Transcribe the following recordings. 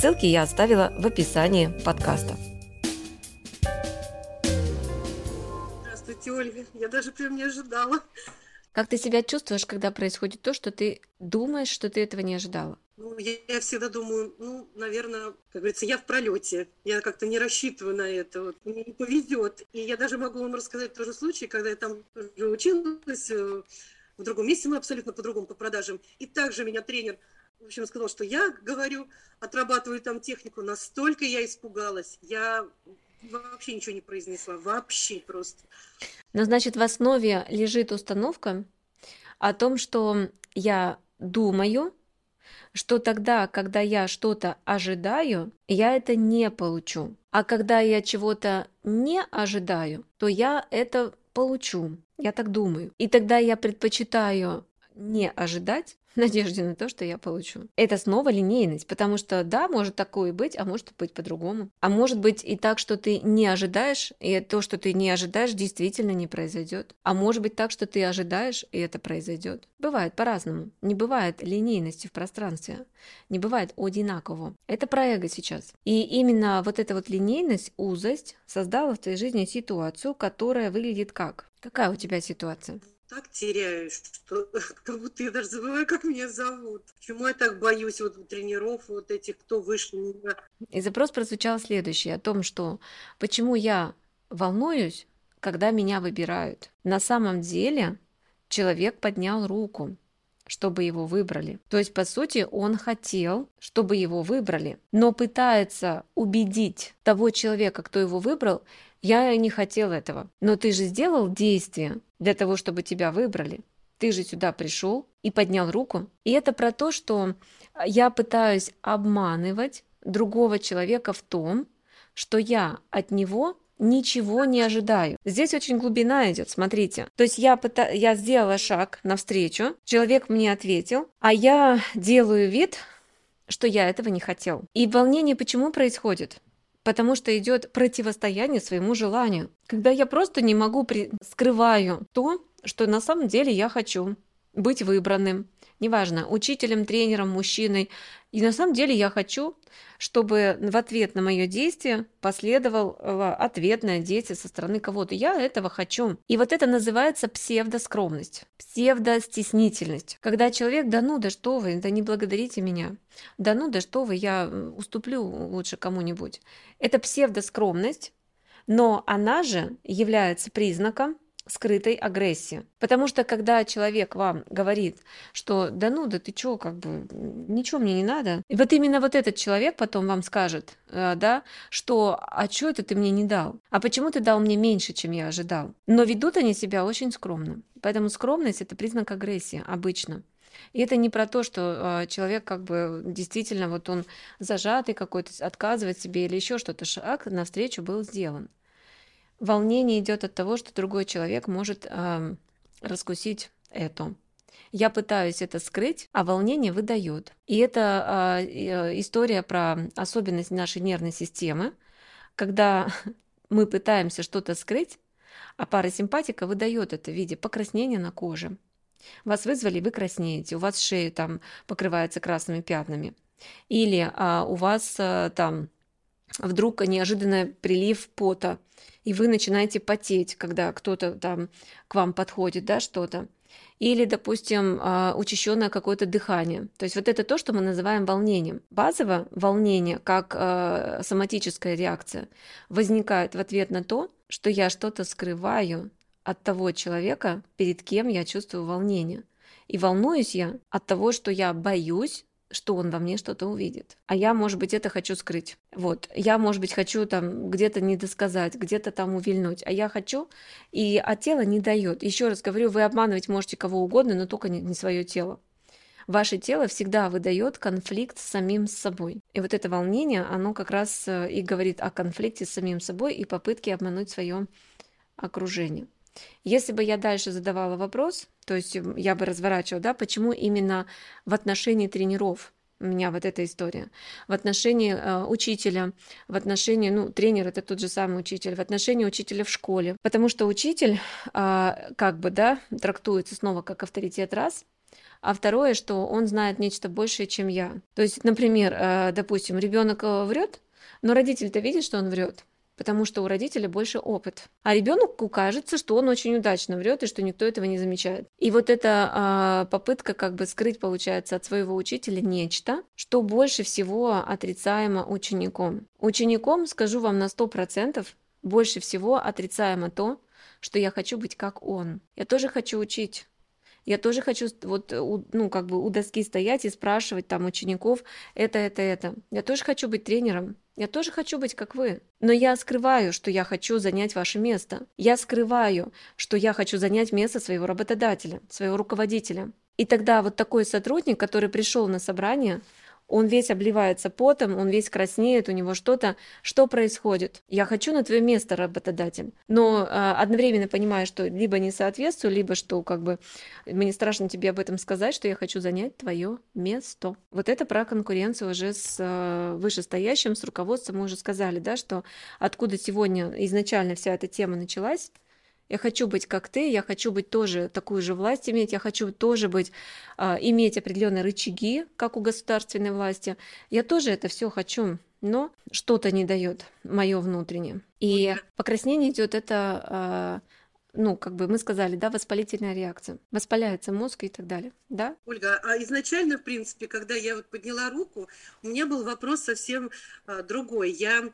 Ссылки я оставила в описании подкаста. Здравствуйте, Ольга. Я даже прям не ожидала. Как ты себя чувствуешь, когда происходит то, что ты думаешь, что ты этого не ожидала? Ну, я, я всегда думаю, ну, наверное, как говорится, я в пролете. Я как-то не рассчитываю на это. Вот, мне не повезет. И я даже могу вам рассказать тоже случай, когда я там училась э, в другом месте, мы абсолютно по-другому по продажам. И также меня тренер в общем, сказал, что я говорю, отрабатываю там технику, настолько я испугалась, я вообще ничего не произнесла, вообще просто. Ну, значит, в основе лежит установка о том, что я думаю, что тогда, когда я что-то ожидаю, я это не получу. А когда я чего-то не ожидаю, то я это получу. Я так думаю. И тогда я предпочитаю не ожидать, в надежде на то, что я получу. Это снова линейность, потому что да, может такое быть, а может быть по-другому. А может быть и так, что ты не ожидаешь, и то, что ты не ожидаешь, действительно не произойдет. А может быть так, что ты ожидаешь, и это произойдет. Бывает по-разному. Не бывает линейности в пространстве. Не бывает одинаково. Это про эго сейчас. И именно вот эта вот линейность, узость создала в твоей жизни ситуацию, которая выглядит как? Какая у тебя ситуация? Так теряюсь, что как будто я даже забываю, как меня зовут. Почему я так боюсь вот тренеров, вот этих, кто меня. И запрос прозвучал следующий, о том, что почему я волнуюсь, когда меня выбирают. На самом деле человек поднял руку, чтобы его выбрали. То есть, по сути, он хотел, чтобы его выбрали, но пытается убедить того человека, кто его выбрал, я не хотел этого. Но ты же сделал действие для того, чтобы тебя выбрали. Ты же сюда пришел и поднял руку. И это про то, что я пытаюсь обманывать другого человека в том, что я от него ничего не ожидаю. Здесь очень глубина идет, смотрите. То есть я, пыта... я сделала шаг навстречу, человек мне ответил, а я делаю вид, что я этого не хотел. И волнение почему происходит? потому что идет противостояние своему желанию. Когда я просто не могу при... скрываю то, что на самом деле я хочу быть выбранным, неважно, учителем, тренером, мужчиной. И на самом деле я хочу, чтобы в ответ на мое действие последовало ответное действие со стороны кого-то. Я этого хочу. И вот это называется псевдоскромность, псевдостеснительность. Когда человек, да ну, да что вы, да не благодарите меня. Да ну, да что вы, я уступлю лучше кому-нибудь. Это псевдоскромность, но она же является признаком скрытой агрессии. Потому что когда человек вам говорит, что да ну, да ты чё, как бы, ничего мне не надо. И вот именно вот этот человек потом вам скажет, э, да, что а чё это ты мне не дал? А почему ты дал мне меньше, чем я ожидал? Но ведут они себя очень скромно. Поэтому скромность – это признак агрессии обычно. И это не про то, что э, человек как бы действительно вот он зажатый какой-то, отказывает себе или еще что-то. Шаг навстречу был сделан. Волнение идет от того, что другой человек может э, раскусить это. Я пытаюсь это скрыть, а волнение выдает. И это э, история про особенность нашей нервной системы, когда мы пытаемся что-то скрыть, а парасимпатика выдает это в виде покраснения на коже. Вас вызвали, вы краснеете, у вас шея там покрывается красными пятнами. Или а, у вас а, там вдруг неожиданный прилив пота, и вы начинаете потеть, когда кто-то там к вам подходит, да, что-то. Или, допустим, а, учащенное какое-то дыхание. То есть вот это то, что мы называем волнением. Базово волнение, как а, соматическая реакция, возникает в ответ на то, что я что-то скрываю от того человека, перед кем я чувствую волнение. И волнуюсь я от того, что я боюсь что он во мне что-то увидит. А я, может быть, это хочу скрыть. Вот. Я, может быть, хочу там где-то недосказать, где-то там увильнуть. А я хочу, и а тело не дает. Еще раз говорю, вы обманывать можете кого угодно, но только не, не свое тело. Ваше тело всегда выдает конфликт с самим собой. И вот это волнение, оно как раз э, и говорит о конфликте с самим собой и попытке обмануть свое окружение. Если бы я дальше задавала вопрос, то есть я бы разворачивала, да, почему именно в отношении тренеров у меня вот эта история. В отношении э, учителя, в отношении, ну, тренер это тот же самый учитель, в отношении учителя в школе. Потому что учитель, э, как бы, да, трактуется снова как авторитет раз, а второе, что он знает нечто большее, чем я. То есть, например, э, допустим, ребенок э, врет, но родитель-то видит, что он врет потому что у родителя больше опыт. А ребенку кажется, что он очень удачно врет и что никто этого не замечает. И вот эта а, попытка как бы скрыть, получается, от своего учителя нечто, что больше всего отрицаемо учеником. Учеником, скажу вам на 100%, больше всего отрицаемо то, что я хочу быть как он. Я тоже хочу учить. Я тоже хочу вот, ну, как бы у доски стоять и спрашивать там учеников это, это, это. Я тоже хочу быть тренером. Я тоже хочу быть как вы. Но я скрываю, что я хочу занять ваше место. Я скрываю, что я хочу занять место своего работодателя, своего руководителя. И тогда вот такой сотрудник, который пришел на собрание, он весь обливается потом, он весь краснеет, у него что-то. Что происходит? Я хочу на твое место, работодатель. Но э, одновременно понимаю, что либо не соответствую, либо что как бы мне страшно тебе об этом сказать, что я хочу занять твое место. Вот это про конкуренцию уже с э, вышестоящим, с руководством мы уже сказали, да, что откуда сегодня изначально вся эта тема началась, я хочу быть как ты, я хочу быть тоже такую же власть иметь, я хочу тоже быть, а, иметь определенные рычаги, как у государственной власти. Я тоже это все хочу, но что-то не дает мое внутреннее. И покраснение идет это а, ну, как бы мы сказали, да, воспалительная реакция. Воспаляется мозг и так далее, да? Ольга, а изначально, в принципе, когда я вот подняла руку, у меня был вопрос совсем а, другой. Я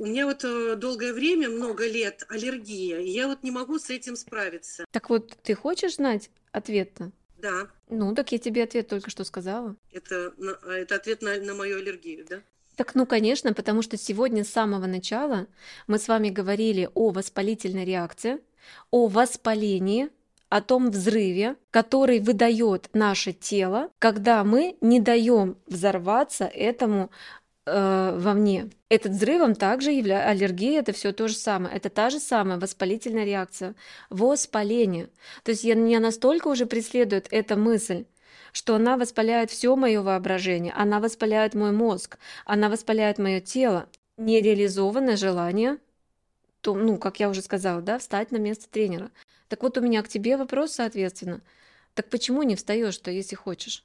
у меня вот э, долгое время, много лет аллергия, и я вот не могу с этим справиться. Так вот, ты хочешь знать ответ-то? Да. Ну, так я тебе ответ только что сказала. Это, а, это ответ на, на мою аллергию, да? Так, ну, конечно, потому что сегодня с самого начала мы с вами говорили о воспалительной реакции, о воспалении, о том взрыве, который выдает наше тело, когда мы не даем взорваться этому э, вовне. Этот взрывом также является аллергия, это все то же самое. Это та же самая воспалительная реакция, воспаление. То есть я, меня настолько уже преследует эта мысль, что она воспаляет все мое воображение, она воспаляет мой мозг, она воспаляет мое тело. Нереализованное желание, то, ну, как я уже сказала, да, встать на место тренера. Так вот у меня к тебе вопрос, соответственно. Так почему не встаешь-то, если хочешь?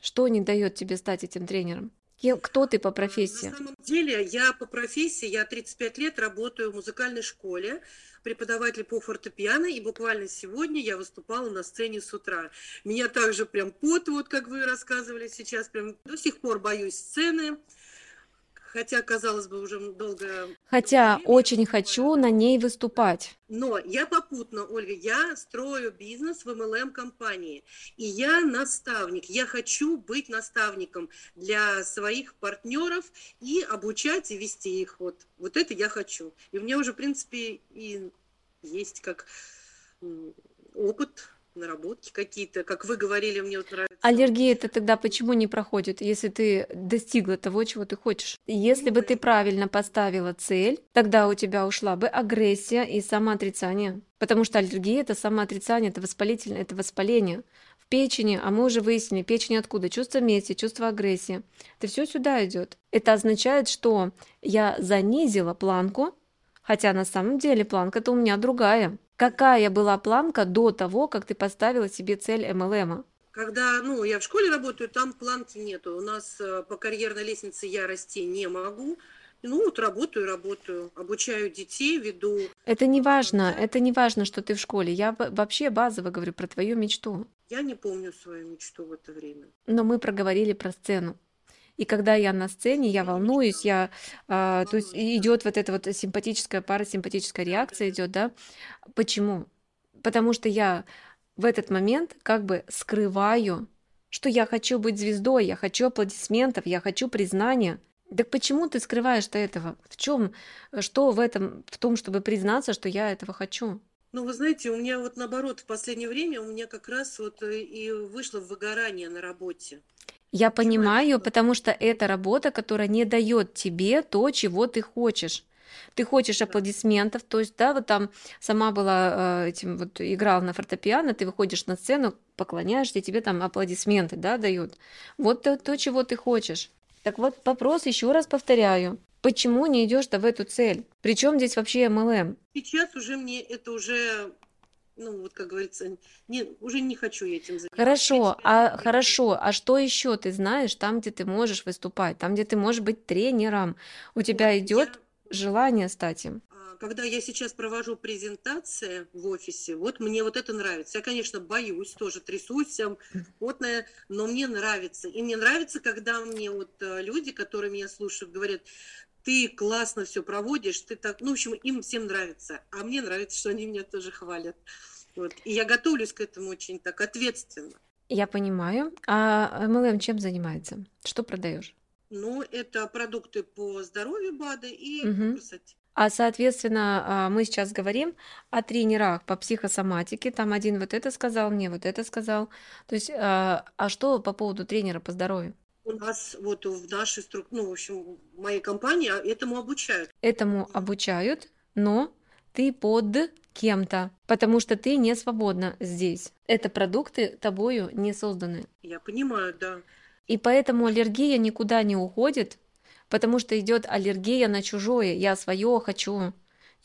Что не дает тебе стать этим тренером? Кто ты по профессии? На самом деле, я по профессии, я 35 лет работаю в музыкальной школе, преподаватель по фортепиано, и буквально сегодня я выступала на сцене с утра. Меня также прям пот, вот как вы рассказывали сейчас, прям до сих пор боюсь сцены, хотя, казалось бы, уже долго... Хотя очень хочу на ней выступать. Но я попутно, Ольга, я строю бизнес в MLM-компании, и я наставник. Я хочу быть наставником для своих партнеров и обучать и вести их. Вот, вот это я хочу. И у меня уже, в принципе, и есть как опыт наработки какие-то, как вы говорили, мне вот нравится. Аллергия это тогда почему не проходит, если ты достигла того, чего ты хочешь? Если бы ты правильно поставила цель, тогда у тебя ушла бы агрессия и самоотрицание. Потому что аллергия это самоотрицание, это воспалительное, это воспаление в печени, а мы уже выяснили, печень откуда? Чувство мести, чувство агрессии. Это все сюда идет. Это означает, что я занизила планку, хотя на самом деле планка-то у меня другая. Какая была планка до того, как ты поставила себе цель MLM? Когда, ну, я в школе работаю, там планки нету. У нас э, по карьерной лестнице я расти не могу. Ну, вот работаю, работаю, обучаю детей, веду. Это не важно, это не важно, что ты в школе. Я вообще базово говорю про твою мечту. Я не помню свою мечту в это время. Но мы проговорили про сцену. И когда я на сцене, я волнуюсь, я, а, то есть идет вот эта вот симпатическая пара, симпатическая реакция идет, да. Почему? Потому что я в этот момент как бы скрываю, что я хочу быть звездой, я хочу аплодисментов, я хочу признания. Так почему ты скрываешь-то этого? В чем, что в этом, в том, чтобы признаться, что я этого хочу? Ну, вы знаете, у меня вот наоборот, в последнее время у меня как раз вот э, и вышло выгорание на работе. Я понимаю, потому что это работа, которая не дает тебе то, чего ты хочешь. Ты хочешь аплодисментов, то есть, да, вот там сама была э, этим вот играла на фортепиано, ты выходишь на сцену, поклоняешься, тебе там аплодисменты, да, дают. Вот то, то, чего ты хочешь. Так вот, вопрос еще раз повторяю. Почему не идешь в эту цель? Причем здесь вообще MLM? Сейчас уже мне это уже, ну вот как говорится, не, уже не хочу я этим заниматься. Хорошо, а хорошо, а что еще ты знаешь там, где ты можешь выступать, там, где ты можешь быть тренером? У тебя Вот, идет я, желание стать им. а, когда я сейчас провожу презентации в офисе, вот мне вот это нравится. Я, конечно, боюсь, тоже трясусь, потная, но мне нравится. И мне нравится, когда мне вот э, люди, которые меня слушают, говорят, ты классно все проводишь, ты так, ну, в общем, им всем нравится. А мне нравится, что они меня тоже хвалят. Вот. И я готовлюсь к этому очень так ответственно. Я понимаю. А MLM чем занимается? Что продаешь? Ну, это продукты по здоровью БАДы и Мгм. красоте. А, соответственно, а, мы сейчас говорим о тренерах по психосоматике. Там один вот это сказал мне, вот это сказал. То есть, а а что по поводу тренера по здоровью? У нас вот в нашей структуре, ну, в общем, в моей компании а, этому обучают. Этому обучают, но ты под кем-то, потому что ты не свободна здесь. Это продукты тобою не созданы. Я понимаю, да. И поэтому аллергия никуда не уходит, потому что идет аллергия на чужое. Я свое хочу.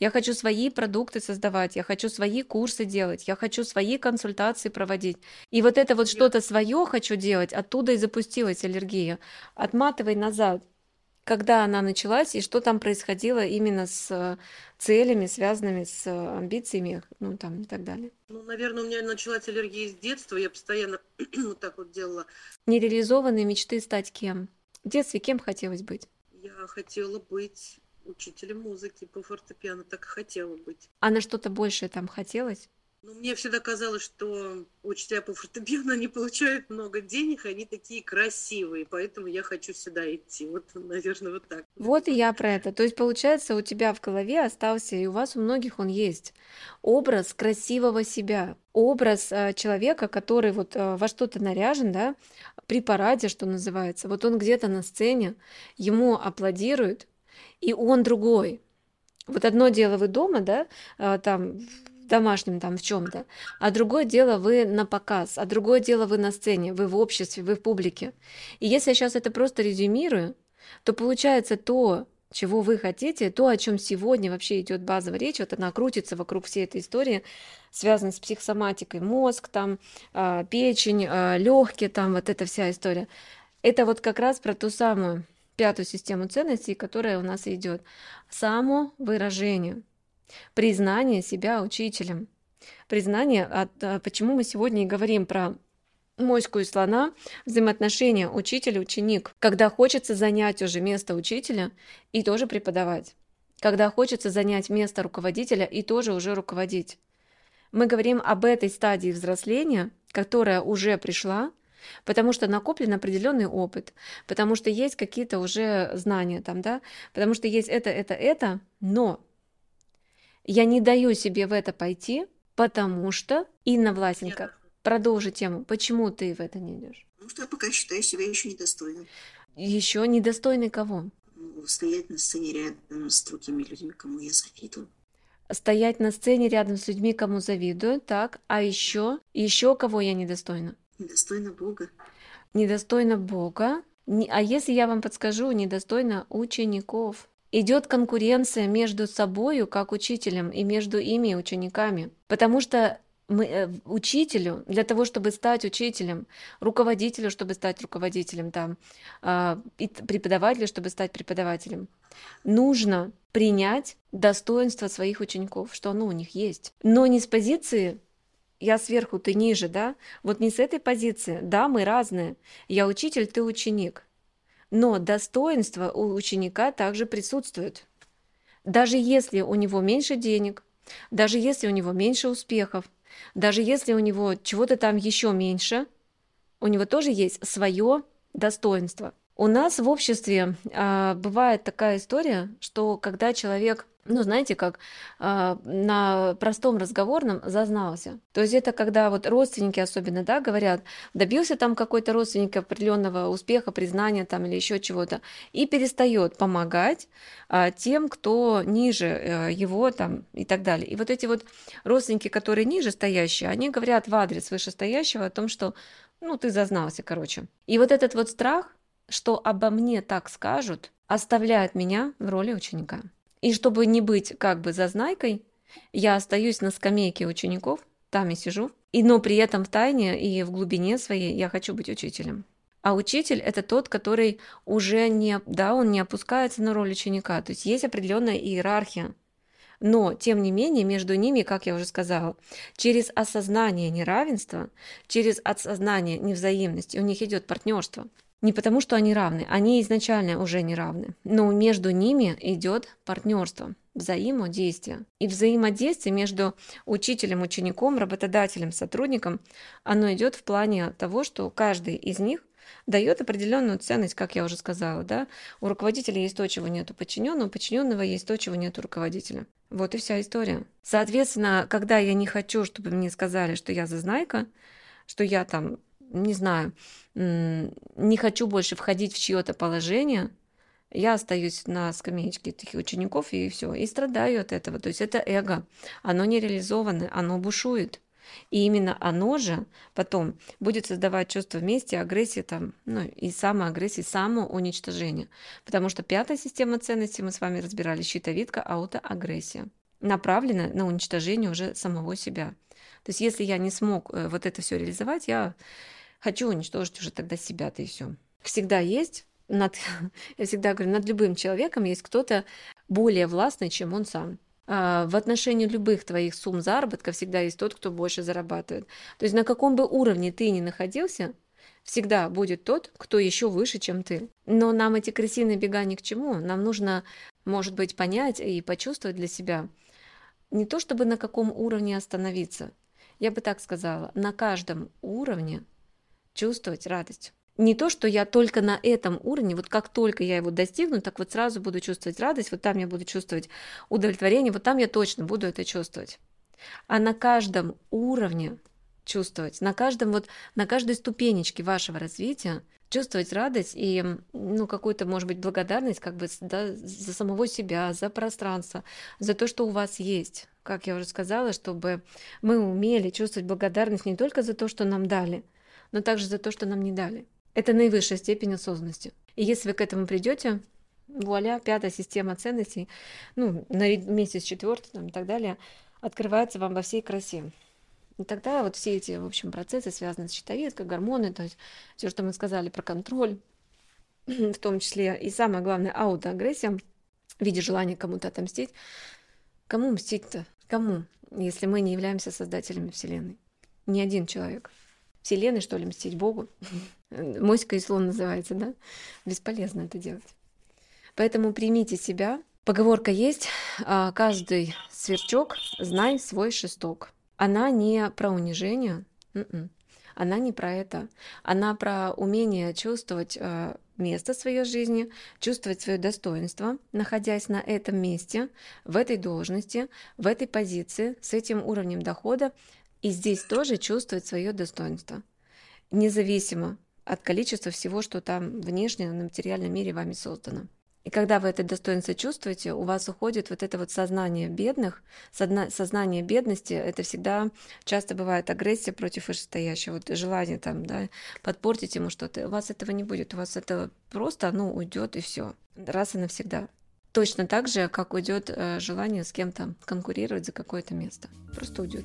Я хочу свои продукты создавать, я хочу свои курсы делать, я хочу свои консультации проводить. И вот это вот что-то свое хочу делать, оттуда и запустилась аллергия. Отматывай назад, когда она началась и что там происходило именно с э, целями, связанными с э, амбициями, ну там и так далее. Ну, наверное, у меня началась аллергия с детства. Я постоянно вот так вот делала. Нереализованные мечты стать кем? В детстве кем хотелось быть? Я хотела быть учителем музыки по фортепиано, так и хотела быть. А на что-то большее там хотелось? Но мне всегда казалось, что учителя по фортепиано, они получают много денег, они такие красивые, поэтому я хочу сюда идти. Вот, наверное, вот так. Вот и я про это. То есть, получается, у тебя в голове остался, и у вас у многих он есть, образ красивого себя, образ э, человека, который вот э, во что-то наряжен, да, при параде, что называется. Вот он где-то на сцене, ему аплодируют, и он другой. Вот одно дело вы дома, да, э, там в домашнем там в чем-то, а другое дело вы на показ, а другое дело вы на сцене, вы в обществе, вы в публике. И если я сейчас это просто резюмирую, то получается то, чего вы хотите, то, о чем сегодня вообще идет базовая речь, вот она крутится вокруг всей этой истории, связанной с психосоматикой, мозг, там, а, печень, легкие, там, вот эта вся история. Это вот как раз про ту самую пятую систему ценностей, которая у нас идет. Самовыражение, признание себя учителем, признание, от, а, почему мы сегодня и говорим про моську и слона, взаимоотношения учитель-ученик, когда хочется занять уже место учителя и тоже преподавать, когда хочется занять место руководителя и тоже уже руководить. Мы говорим об этой стадии взросления, которая уже пришла, потому что накоплен определенный опыт, потому что есть какие-то уже знания там, да, потому что есть это, это, это, но я не даю себе в это пойти, потому что Инна Власенко, Я- продолжи тему, почему ты в это не идешь? Потому что я пока считаю себя еще недостойным. Еще недостойный кого? Ну, Стоять на сцене рядом с другими людьми, кому я завидую. Стоять на сцене рядом с людьми, кому завидую, так, а еще, еще кого я недостойна? Недостойна Бога. Недостойна Бога, а если я вам подскажу, недостойна учеников. Идет конкуренция между собою, как учителем, и между ими, учениками. Потому что мы, э, учителю, для того, чтобы стать учителем, руководителю, чтобы стать руководителем, там, а, и преподавателю, чтобы стать преподавателем, нужно принять достоинство своих учеников, что оно у них есть. Но не с позиции я сверху, ты ниже, да? Вот не с этой позиции. Да, мы разные. Я учитель, ты ученик. Но достоинство у ученика также присутствует. Даже если у него меньше денег, даже если у него меньше успехов, даже если у него чего-то там еще меньше, у него тоже есть свое достоинство. У нас в обществе а, бывает такая история, что когда человек ну, знаете, как э, на простом разговорном зазнался. То есть это когда вот родственники особенно, да, говорят, добился там какой-то родственник определенного успеха, признания там или еще чего-то, и перестает помогать э, тем, кто ниже э, его там и так далее. И вот эти вот родственники, которые ниже стоящие, они говорят в адрес вышестоящего о том, что, ну, ты зазнался, короче. И вот этот вот страх, что обо мне так скажут, оставляет меня в роли ученика. И чтобы не быть как бы зазнайкой, я остаюсь на скамейке учеников, там и сижу, и, но при этом в тайне и в глубине своей я хочу быть учителем. А учитель – это тот, который уже не, да, он не опускается на роль ученика. То есть есть определенная иерархия. Но, тем не менее, между ними, как я уже сказала, через осознание неравенства, через осознание невзаимности у них идет партнерство. Не потому, что они равны, они изначально уже не равны, но между ними идет партнерство, взаимодействие. И взаимодействие между учителем, учеником, работодателем, сотрудником, оно идет в плане того, что каждый из них дает определенную ценность, как я уже сказала, да. У руководителя есть то, чего нет у подчиненного, у подчиненного есть то, чего нет у руководителя. Вот и вся история. Соответственно, когда я не хочу, чтобы мне сказали, что я зазнайка, что я там не знаю, не хочу больше входить в чье-то положение, я остаюсь на скамеечке этих учеников и все, и страдаю от этого. То есть это эго, оно не реализовано, оно бушует. И именно оно же потом будет создавать чувство вместе, агрессии там, ну и самоагрессии, самоуничтожения. Потому что пятая система ценностей, мы с вами разбирали, щитовидка, аутоагрессия, направлена на уничтожение уже самого себя. То есть если я не смог э, вот это все реализовать, я хочу уничтожить уже тогда себя-то и все. Всегда есть над, я всегда говорю, над любым человеком есть кто-то более властный, чем он сам. А, в отношении любых твоих сумм заработка всегда есть тот, кто больше зарабатывает. То есть на каком бы уровне ты ни находился, всегда будет тот, кто еще выше, чем ты. Но нам эти крысиные бега ни к чему. Нам нужно, может быть, понять и почувствовать для себя не то, чтобы на каком уровне остановиться. Я бы так сказала, на каждом уровне чувствовать радость. Не то, что я только на этом уровне, вот как только я его достигну, так вот сразу буду чувствовать радость, вот там я буду чувствовать удовлетворение, вот там я точно буду это чувствовать. А на каждом уровне чувствовать, на каждом вот, на каждой ступенечке вашего развития чувствовать радость и, ну, какую-то, может быть, благодарность как бы да, за самого себя, за пространство, за то, что у вас есть. Как я уже сказала, чтобы мы умели чувствовать благодарность не только за то, что нам дали, но также за то, что нам не дали. Это наивысшая степень осознанности. И если вы к этому придете, вуаля, пятая система ценностей, ну, вместе с четвертой там, и так далее, открывается вам во всей красе. И тогда вот все эти, в общем, процессы, связанные с щитовидкой, гормоны, то есть все, что мы сказали про контроль, в том числе и самое главное, аутоагрессия в виде желания кому-то отомстить. Кому мстить-то? Кому, если мы не являемся создателями Вселенной? Ни один человек. Вселенной, что ли, мстить Богу. Моська и слон называется, да? Бесполезно это делать. Поэтому примите себя. Поговорка есть, а, каждый сверчок знай свой шесток. Она не про унижение, м-м. она не про это. Она про умение чувствовать а, место своей жизни, чувствовать свое достоинство, находясь на этом месте, в этой должности, в этой позиции, с этим уровнем дохода, и здесь тоже чувствовать свое достоинство, независимо от количества всего, что там внешне на материальном мире вами создано. И когда вы это достоинство чувствуете, у вас уходит вот это вот сознание бедных, сознание бедности, это всегда часто бывает агрессия против вышестоящего, вот желание там, да, подпортить ему что-то. У вас этого не будет, у вас это просто, ну, уйдет и все, раз и навсегда. Точно так же, как уйдет э, желание с кем-то конкурировать за какое-то место. Просто уйдет.